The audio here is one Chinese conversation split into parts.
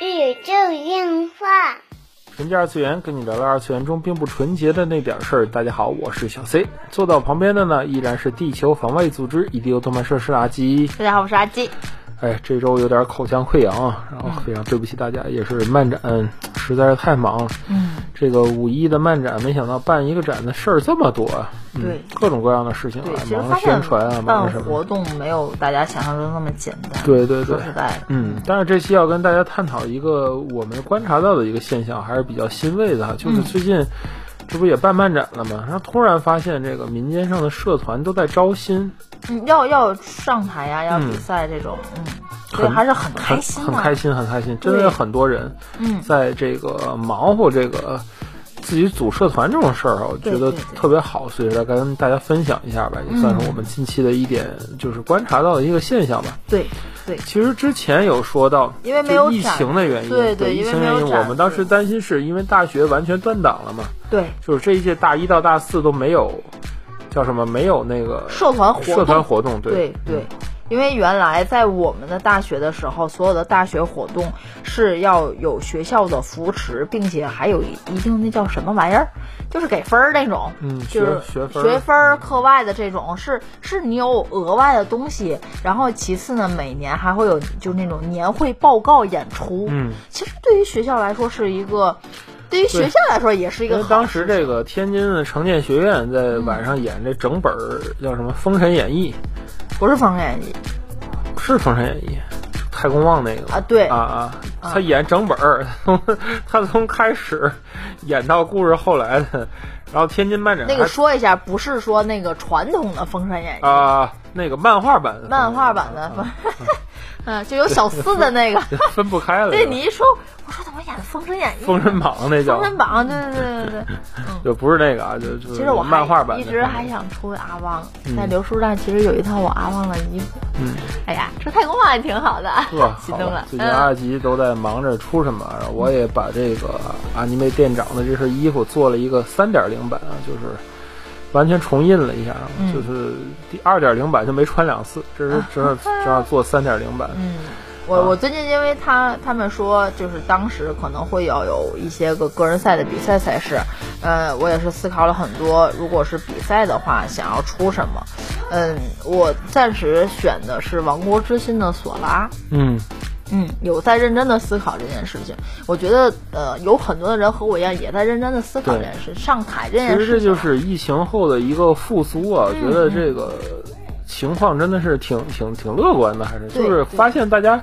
宇宙硬化。纯洁二次元，跟你聊聊二次元中并不纯洁的那点事儿。大家好，我是小 C，坐到旁边的呢依然是地球防卫组织 EDO 动漫社是阿基。大家好，我是阿基。哎，这周有点口腔溃疡啊，然后非常对不起大家，也是漫展实在是太忙了。嗯，这个五一的漫展，没想到办一个展的事儿这么多啊。嗯对各种各样的事情啊忙宣传啊，忙什么活。动没有大家想象中那么简单。对对对说实在的，嗯，但是这期要跟大家探讨一个我们观察到的一个现象，还是比较欣慰的哈，就是最近这不也办漫展了吗？然后突然发现这个民间上的社团都在招新，嗯，要要上台呀，要嗯比赛这种，嗯，所以还是很很开心啊。很开心，很开心，真的有很多人嗯，在这个忙活这个自己组社团这种事儿啊，我觉得特别好，所以来跟大家分享一下吧，也算是我们近期的一点就是观察到的一个现象吧。对对，其实之前有说到，因为没有疫情的原因，对对疫情原因，我们当时担心是因为大学完全断档了嘛，对，就是这一届大一到大四都没有叫什么，没有那个社团活动。社团活动，对。对，因为原来在我们的大学的时候，所有的大学活动是要有学校的扶持，并且还有一定那叫什么玩意儿，就是给分儿那种，嗯就是学学分儿学分课外的这种，是是你有额外的东西。然后其次呢，每年还会有就是那种年会报告演出，嗯，其实对于学校来说是一个。对于学校来说也是一因为个当时这个天津的城建学院在晚上演这整本儿叫什么《封神演义不是《封神演义》》，是《封神演义》，太公望那个。啊对。啊啊，他演整本儿，从 他从开始演到故事后来的，然后天津漫展那个说一下，不是说那个传统的《封神演义》啊那个漫画版的漫画版的，嗯，就有小四的那个。分不开了。对你一说，我说怎么演《封神演义》？封神榜那叫封神榜，对对对对对。就不是那个啊，就就其实我还漫画版一直还想出阿旺，在刘书上其实有一套我阿旺的衣服。嗯，哎呀，这太空网也挺好的，呵，心动了。。最近嗯阿吉都在忙着出什么，然后我也把这个阿尼妹店长的这身衣服做了一个三点零版啊，就是完全重印了一下，就是第二点零版就没穿两次，这是正好正好做三点零版。嗯，我我最近因为他他们说，就是当时可能会要有一些个个人赛的比赛赛事，呃，我也是思考了很多，如果是比赛的话，想要出什么？嗯，我暂时选的是《王国之心》的索拉。嗯，嗯，有在认真的思考这件事情。我觉得，呃，有很多的人和我一样，也在认真的思考这件事。上台这件事其，实这就是疫情后的一个复苏啊，我觉得这个情况真的是挺挺挺乐观的，还是就是发现大家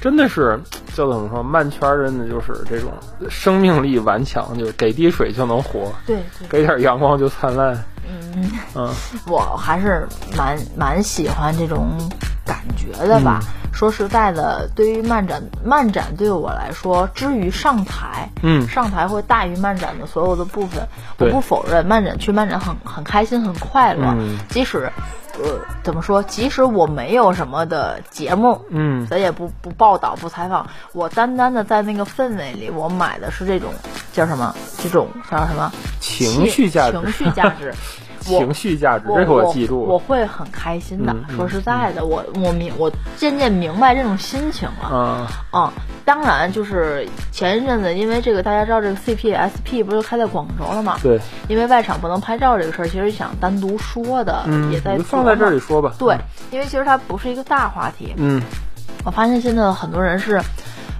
真的是叫怎么说，漫圈儿真的就是这种生命力顽强，就是给滴水就能活，对对，给点阳光就灿烂。嗯，嗯，我还是蛮蛮喜欢这种感觉的吧。嗯说实在的，对于漫展，漫展对我来说，至于上台，嗯上台会大于漫展的所有的部分。我不否认，漫展去漫展很很开心，很快乐。嗯即使，呃，怎么说？即使我没有什么的节目，嗯咱也不不报道不采访，我单单的在那个氛围里，我买的是这种叫什么？这种叫什么？情绪价值情绪价值。我情绪价值，这个我记住。我会很开心的。说实在的，我我明我渐渐明白这种心情了。嗯嗯，当然就是前一阵子，因为这个大家知道这个 CPSP 不是开在广州了吗？对，因为外场不能拍照这个事儿，其实想单独说的，嗯，也在放在这里。说吧。对，因为其实它不是一个大话题。嗯，我发现现在很多人是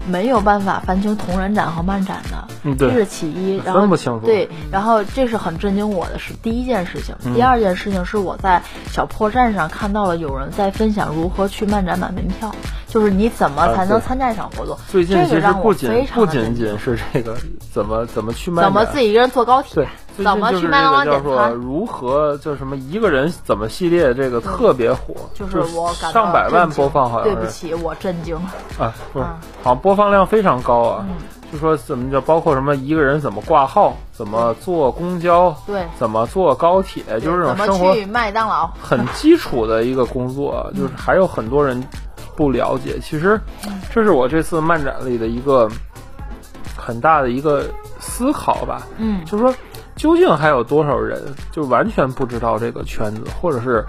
没有办法分清同人展和漫展的，嗯对这是其一。然后分不清楚对，然后这是很震惊我的是第一件事情。嗯第二件事情是我在小破站上看到了有人在分享如何去漫展买门票，就是你怎么才能参加一场活动。最近其实不仅不仅仅是这个怎么怎么去卖怎么自己一个人坐高铁怎么去麦当劳如何就什么一个人怎么系列，这个特别火，就是我感到上百万播放，好像对不起，我震惊了。啊，不是嗯，好像播放量非常高啊。就说怎么叫，包括什么一个人怎么挂号，怎么坐公交，对怎么坐高铁，就是这种怎么生活去麦当劳？很基础的一个工作，就是还有很多人不了解。其实，这是我这次漫展里的一个很大的一个思考吧。嗯就是说，究竟还有多少人就完全不知道这个圈子，或者是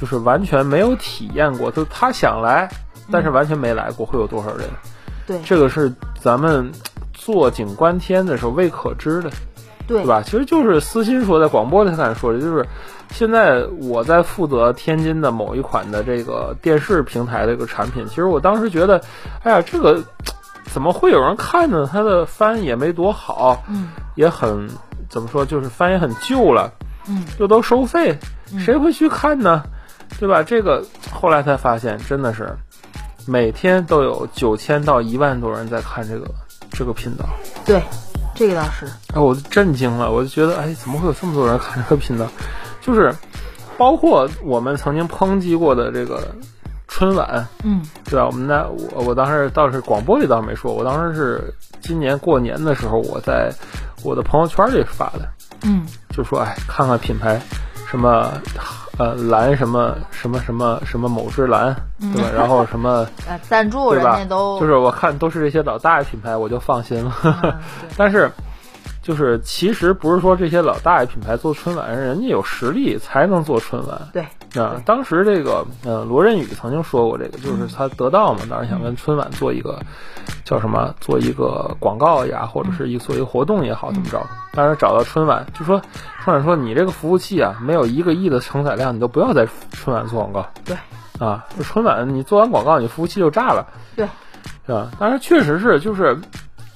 就是完全没有体验过，就他想来，但是完全没来过，会有多少人？对，这个是咱们坐井观天的时候未可知的，对对吧？其实就是私心说，在广播里他敢说的，就是现在我在负责天津的某一款的这个电视平台的一个产品。其实我当时觉得，哎呀，这个怎么会有人看呢？它的翻也没多好，嗯也很怎么说，就是翻也很旧了，嗯，又都收费，谁会去看呢？对吧？这个后来才发现，真的是每天都有九千到一万多人在看这个这个频道。对，这个倒是，哎，我震惊了，我就觉得，哎，怎么会有这么多人看这个频道？就是包括我们曾经抨击过的这个春晚，嗯对吧？我们那我我当时倒是广播里倒没说，我当时是今年过年的时候，我在我的朋友圈里发的，嗯就说，哎，看看品牌，什么呃蓝什么什么什么什么某之蓝，对吧？然后什么 呃，赞助对吧人家都就是我看都是这些老大爷品牌，我就放心了。但是，就是其实不是说这些老大爷品牌做春晚，人家有实力才能做春晚。对啊，当时这个呃罗振宇曾经说过这个，就是他得到嘛，当时想跟春晚做一个叫什么，做一个广告呀，或者是一做一个活动也好，怎么着？当时找到春晚，就说春晚说你这个服务器啊，没有一个亿的承载量，你都不要在春晚做广告。对啊，就春晚你做完广告，你服务器就炸了。对，是吧？当然确实是，就是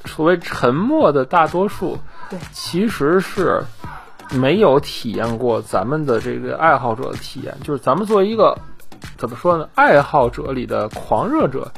所谓沉默的大多数，对，其实是没有体验过咱们的这个爱好者的体验，就是咱们作为一个怎么说呢，爱好者里的狂热者，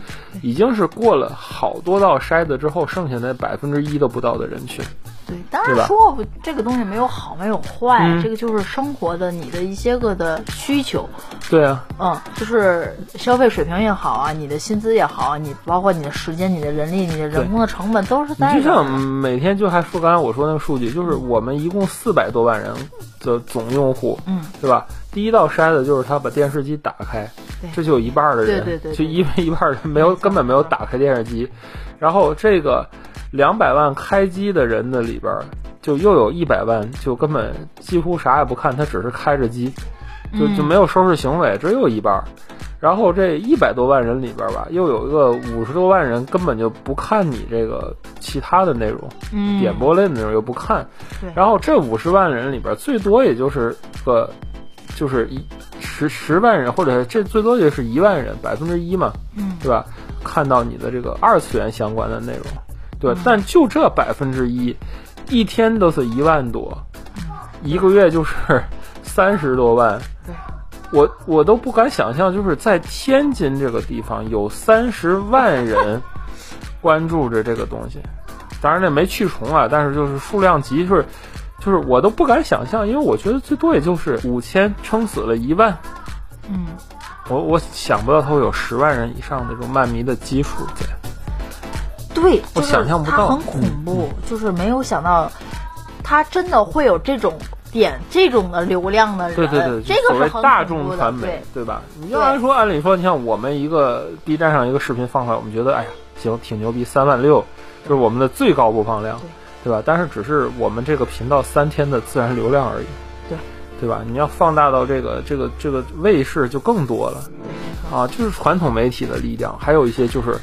已经是过了好多道筛子之后，剩下那百分之一都不到的人群。对，当对吧？然说不这个东西没有好没有坏，嗯。这个就是生活的你的一些个的需求，对啊，嗯，就是消费水平也好啊，你的薪资也好啊，你包括你的时间、你的人力、你的人工的成本都是在你就像每天就还说刚才我说那个数据，就是我们一共四百多万人的总用户，嗯，对吧？第一道筛子就是他把电视机打开，这就有一半儿的人，对对对对就一一半儿人没有根本没有打开电视机，然后这个两百万开机的人的里边儿，就又有一百万就根本几乎啥也不看，他只是开着机，就就嗯没有收拾行为，这又一半儿。然后这一百多万人里边儿吧，又有一个五十多万人根本就不看你这个其他的内容，嗯。点播类的内容又不看。对，然后这五十万人里边，最多也就是个，就是一十十万人，或者这最多也是一万人，百分之一嘛，嗯。对吧？看到你的这个二次元相关的内容，对？但就这百分之一，一天都是一万多，一个月就是三十多万。对我我都不敢想象，就是在天津这个地方有三十万人 关注着这个东西，当然这没去重啊，但是就是数量级，就是就是我都不敢想象，因为我觉得最多也就是五千，撑死了一万，嗯，我我想不到它会有十万人以上的这种漫迷的基数在。对，我就是想象不到很恐怖，就是没有想到，他真的会有这种点这种的流量的人，对对对，这个是大众传媒，对对吧？你要按说，按理说，你像我们一个 B 站上一个视频放出来，我们觉得哎呀，行，挺牛逼，三万六，这是我们的最高播放量，对吧？但是只是我们这个频道三天的自然流量而已，对对吧？你要放大到这个这个这个卫视就更多了啊，就是传统媒体的力量，还有一些就是。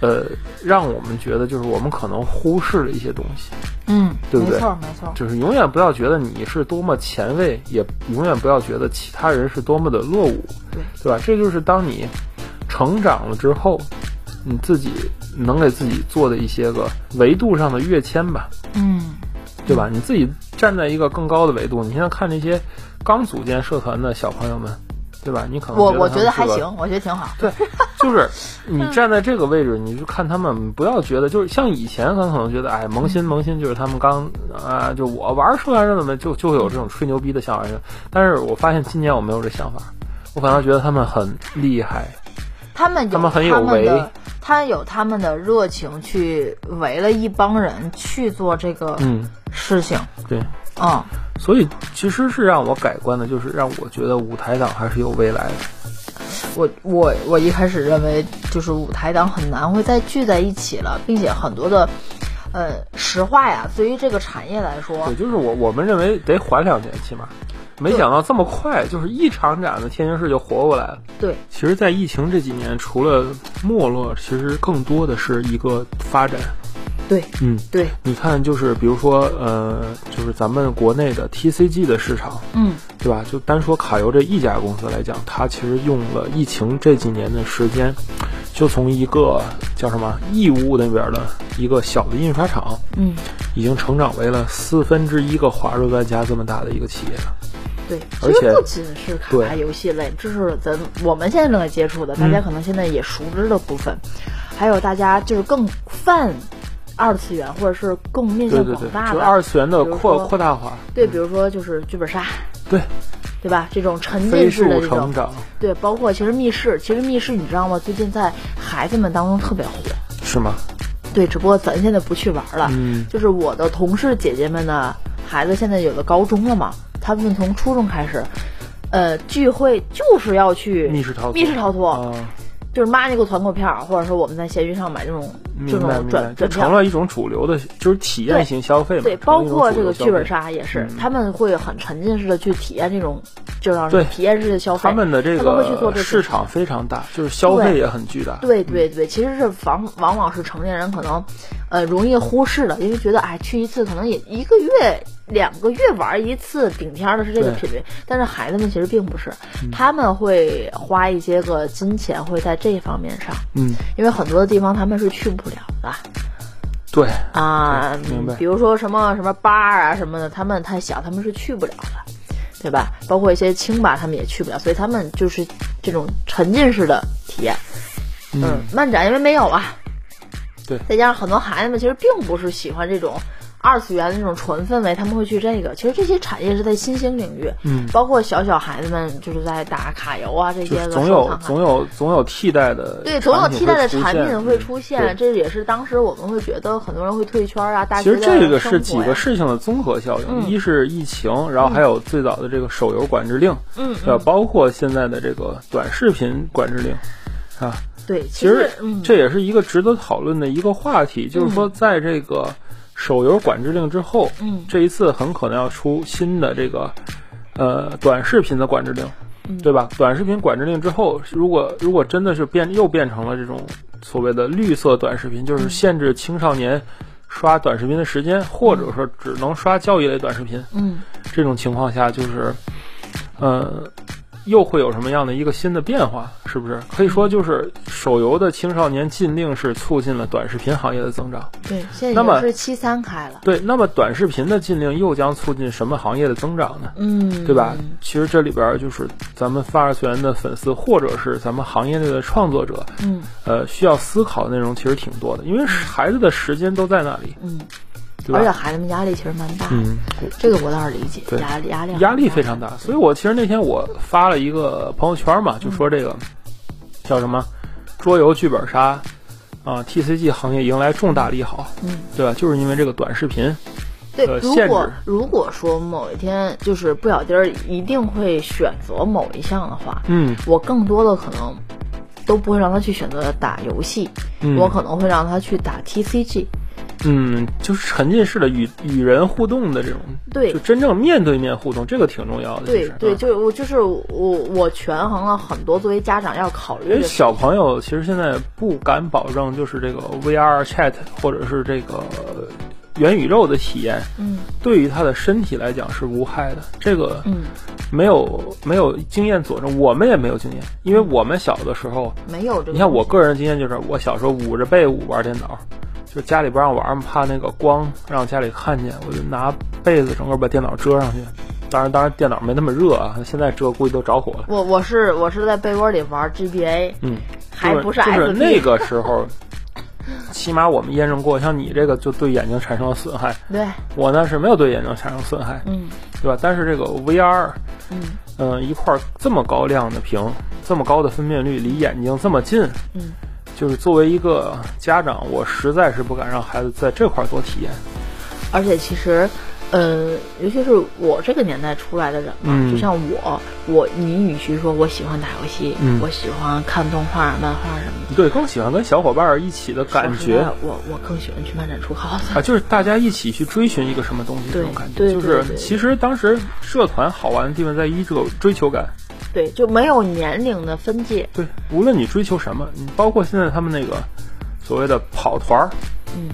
呃，让我们觉得就是我们可能忽视了一些东西，嗯，对不对没错没错，就是永远不要觉得你是多么前卫，也永远不要觉得其他人是多么的落伍，对对吧？这就是当你成长了之后，你自己能给自己做的一些个维度上的跃迁吧，嗯，对吧？你自己站在一个更高的维度，你现在看那些刚组建社团的小朋友们，对吧？你可能我我觉得还行，我觉得挺好，对，就是 你站在这个位置，你就看他们，不要觉得就是像以前咱可能觉得，哎，萌新萌新，就是他们刚啊，就我玩社团怎么就就会有这种吹牛逼的想法。但是我发现今年我没有这想法，我反而觉得他们很厉害，他们他们很有为，他有他们的热情去围了一帮人去做这个嗯，事情，对。嗯，所以其实是让我改观的，就是让我觉得舞台党还是有未来的。我我我一开始认为就是舞台党很难会再聚在一起了，并且很多的，呃，实话呀，对于这个产业来说对，，就是我我们认为得缓两年，起码，没想到这么快，就是一场展的天津市就活过来了。对，其实，在疫情这几年，除了没落，其实更多的是一个发展。对，嗯，对，你看，就是比如说，呃，就是咱们国内的 TCG 的市场，嗯，对吧？就单说卡游这一家公司来讲，它其实用了疫情这几年的时间，就从一个叫什么义乌那边的一个小的印刷厂，嗯，已经成长为了四分之一个华润万家这么大的一个企业。了。对，而且不仅是卡牌游戏类，这是咱我们现在正在接触的，大家可能现在也熟知的部分，还有大家就是更泛二次元或者是更面向对对对，广大的就是二次元的扩扩大化，对，比如说就是剧本杀，对，对吧？这种沉浸式的速这种成，长，对，包括其实密室，其实密室你知道吗？最近在孩子们当中特别火，是吗？对，只不过咱现在不去玩了。嗯，就是我的同事姐姐们呢，孩子现在有的高中了嘛，他们从初中开始，呃，聚会就是要去密室逃脱，密室逃脱，啊，就是妈你给我团购票，或者说我们在闲鱼上买这种这种转，就转。成了一种主流的，就是体验型消费嘛。对，包括这个剧本杀也是，嗯他们会很沉浸式的去体验这种，就让对体验式的消费。他们的这个市场非常大，就是消费也很巨大。对对对，其实是往往往是成年人可能，呃，容易忽视的，因为觉得哎，去一次可能也一个月、两个月玩一次，顶天儿的是这个对频率。但是孩子们其实并不是，他们会花一些个金钱会在这方面上，嗯，因为很多的地方他们是去不了的对，啊对明白，比如说什么什么吧啊什么的，他们太小，他们是去不了的。对吧？包括一些清吧，他们也去不了，所以他们就是这种沉浸式的体验。嗯，漫展因为没有啊，对再加上很多孩子们其实并不是喜欢这种二次元的那种纯氛围，他们会去这个。其实这些产业是在新兴领域，嗯，包括小小孩子们就是在打卡游啊这些个总有总有总有替代的，对，总有替代的产品会出出现，这也是当时我们会觉得很多人会退圈啊。大其实这个是几个事情的综合效应，嗯一是疫情，然后还有最早的这个手游管制令，嗯对吧？包括现在的这个短视频管制令，啊，对，其实嗯，这也是一个值得讨论的一个话题，就是说在这个手游管制令之后，嗯这一次很可能要出新的这个呃短视频的管制令，嗯对吧？短视频管制令之后，如果如果真的是变又变成了这种所谓的绿色短视频，就是限制青少年刷短视频的时间，或者说只能刷教育类短视频，嗯这种情况下，就是呃。又会有什么样的一个新的变化？是不是可以说，就是手游的青少年禁令是促进了短视频行业的增长？对，现在已那么是七三开了，对，那么短视频的禁令又将促进什么行业的增长呢？嗯，对吧？其实这里边就是咱们发二次元的粉丝，或者是咱们行业内的创作者，嗯呃，需要思考的内容其实挺多的，因为孩子的时间都在那里，嗯？而且孩子们压力其实蛮大，嗯，这个我倒是理解，压力压力压力非常大，所以我其实那天我发了一个朋友圈嘛，就说这个、叫什么桌游剧本杀啊，TCG 行业迎来重大利好，嗯，对吧？就是因为这个短视频，对，呃如果如果说某一天就是不小心儿一定会选择某一项的话，嗯。我更多的可能都不会让他去选择打游戏，嗯，我可能会让他去打 TCG。嗯，就是沉浸式的与与人互动的这种，对就真正面对面互动，这个挺重要的。对对，嗯就是我就是我我权衡了很多作为家长要考虑。因为小朋友其实现在不敢保证，就是这个 VR chat 或者是这个元宇宙的体验，嗯对于他的身体来讲是无害的。这个嗯，没有没有经验佐证，我们也没有经验，因为我们小的时候，没有这个。你看我个人经验就是，我小时候捂着被捂玩电脑，就家里不让玩嘛，怕那个光让家里看见，我就拿被子整个把电脑遮上去。当然，当然电脑没那么热啊，现在遮估计都着火了。我我是我是在被窝里玩 GBA，嗯，还不就是就是那个时候，起码我们验证过，像你这个就对眼睛产生了损害，对，我呢是没有对眼睛产生损害，嗯。对吧？但是这个 VR，嗯。嗯、一块这么高亮的屏，这么高的分辨率，离眼睛这么近，嗯，就是作为一个家长，我实在是不敢让孩子在这块儿多体验。而且其实，呃，尤其是我这个年代出来的人嘛，嗯就像我，我你与其说我喜欢打游戏，嗯我喜欢看动画、漫画什么的，对，更喜欢跟小伙伴儿一起的感觉我我更喜欢去漫展出 cos。啊，就是大家一起去追寻一个什么东西这种感觉。对就是其实当时社团好玩的地方在于这个追求感。对，就没有年龄的分界。对，无论你追求什么，你包括现在他们那个所谓的跑团儿，嗯，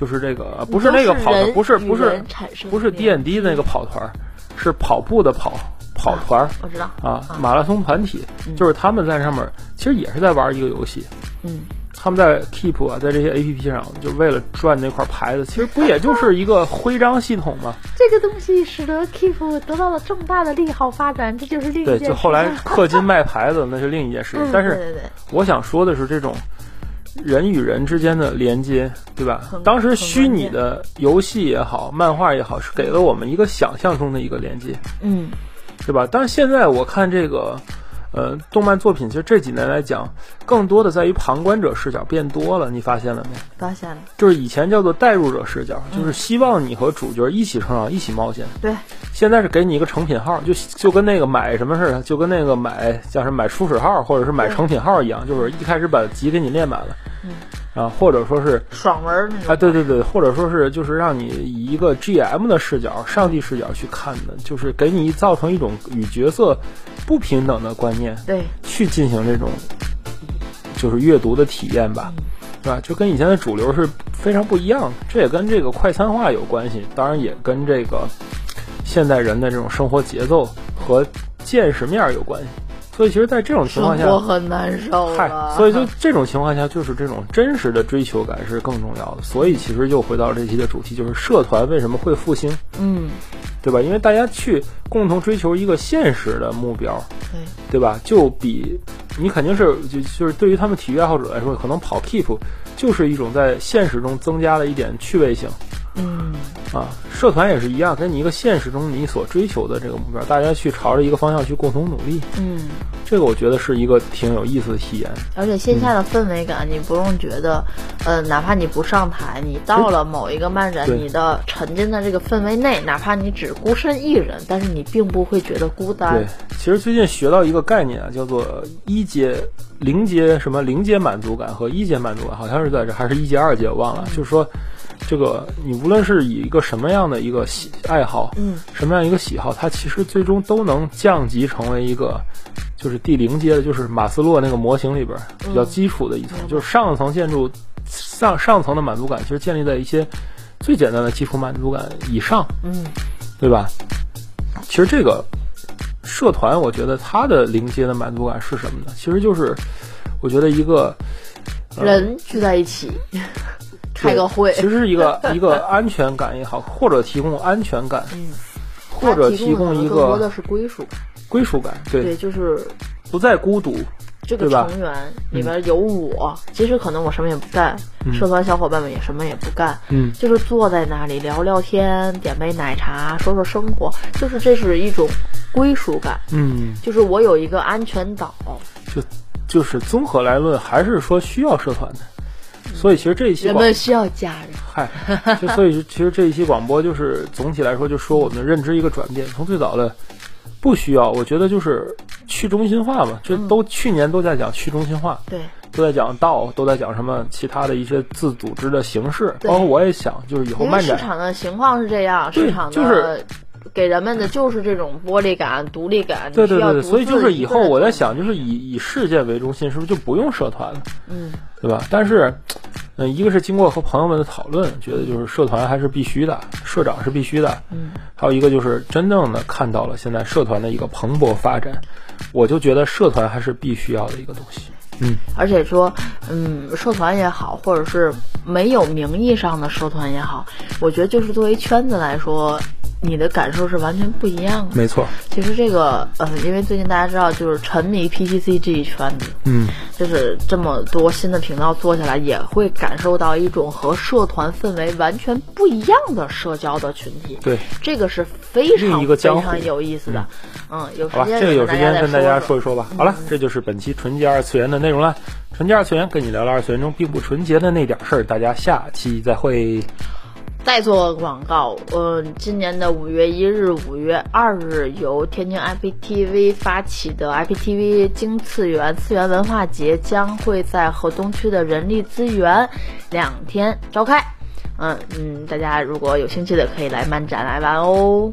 就是这个呃不是那个跑的，不是不是不是 D N D 那个跑团儿，是跑步的跑跑团儿我知道啊，马拉松团体，就是他们在上面其实也是在玩一个游戏。嗯，他们在 Keep 啊，在这些 A P P 上，就为了赚那块牌子，其实不也就是一个徽章系统吗？这个东西使得 Keep 得到了重大的利好发展，这就是另一对，件就后来氪金卖牌子那是另一件事但是对对对我想说的是，这种人与人之间的连接，对吧？当时虚拟的游戏也好，漫画也好，是给了我们一个想象中的一个连接，嗯，对吧？但是现在我看这个。呃，动漫作品其实这几年来讲，更多的在于旁观者视角变多了，你发现了没？发现了，就是以前叫做代入者视角，就是希望你和主角一起成长，一起冒险。对，现在是给你一个成品号，就就跟那个买什么似的，就跟那个买叫什么买初始号或者是买成品号一样，就是一开始把集给你练满了，嗯，啊，或者说是爽文儿那种。啊，对对对，或者说是就是让你以一个 GM 的视角、上帝视角去看的，就是给你造成一种与角色不平等的观念，对，去进行这种就是阅读的体验吧，是吧？就跟以前的主流是非常不一样的，这也跟这个快餐化有关系，当然也跟这个现代人的这种生活节奏和见识面儿有关系。所以，其实，在这种情况下，我很难受嗨。，所以就这种情况下，就是这种真实的追求感是更重要的。所以，其实又回到这期的主题，就是社团为什么会复兴，嗯，对吧？因为大家去共同追求一个现实的目标，对，对吧？就比你肯定是就就是对于他们体育爱好者来说，可能跑 keep 就是一种在现实中增加了一点趣味性嗯，啊。社团也是一样，跟你一个现实中你所追求的这个目标，大家去朝着一个方向去共同努力，嗯，这个我觉得是一个挺有意思的体验。而且线下的氛围感，你不用觉得，呃，哪怕你不上台，你到了某一个漫展，你的沉浸在这个氛围内，哪怕你只孤身一人，但是你并不会觉得孤单。对，其实最近学到一个概念啊，叫做一阶、零阶什么零阶满足感和一阶满足感，好像是在这还是一阶、二阶，我忘了。就是说，这个你无论是以一个什么样的一个喜爱好，嗯，什么样一个喜好，它其实最终都能降级成为一个。就是第零阶的，就是马斯洛那个模型里边比较基础的一层，嗯就是上层建筑上上层的满足感，其实建立在一些最简单的基础满足感以上，嗯，对吧？其实这个社团，我觉得它的零阶的满足感是什么呢？其实就是我觉得一个呃人聚在一起，开个会，其实是一个 一个安全感也好，或者提供安全感，嗯，或者提供供一个更多的是归属感，归属感，对，对，就是不再孤独，这个成员里边有我，其实可能我什么也不干，社团小伙伴们也什么也不干，嗯，就是坐在那里聊聊天，点杯奶茶，说说生活，就是这是一种归属感，嗯，就是我有一个安全岛，就就是综合来论，还是说需要社团的。所以其实这一期广人们需要家人，嗨，就所以其实这一期广播就是总体来说，就说我们的认知一个转变，从最早的不需要，我觉得就是去中心化嘛，这都去年都在讲去中心化，对，都在讲道，都在讲什么其他的一些自组织的形式，包括我也想，就是以后因为市，场的情况是这样，市场的就是给人们的就是这种玻璃感、独立感，对对对对，所以就是以后我在想，就是以以事件为中心，是不是就不用社团了？嗯，对吧？但是，嗯，一个是经过和朋友们的讨论，觉得就是社团还是必须的，社长是必须的。嗯，还有一个就是真正的看到了现在社团的一个蓬勃发展，我就觉得社团还是必须要的一个东西。嗯，而且说，嗯，社团也好，或者是没有名义上的社团也好，我觉得就是作为圈子来说，你的感受是完全不一样的。没错。其实这个，呃，因为最近大家知道，就是沉迷 PTC 这一圈子，嗯，就是这么多新的频道做下来，也会感受到一种和社团氛围完全不一样的社交的群体。对，这个是非常一个非常有意思的。嗯，有时，间这个有时间再跟大家说说一说吧。好了，这就是本期纯洁二次元的内容了。纯洁二次元跟你聊聊二次元中并不纯洁的那点事儿，大家下期再会。再做广告，嗯，今年的五月一日、五月二日，由天津 IPTV 发起的 IPTV 京次元次元文化节将会在河东区的人力资源两天召开。嗯嗯，大家如果有兴趣的，可以来漫展来玩哦。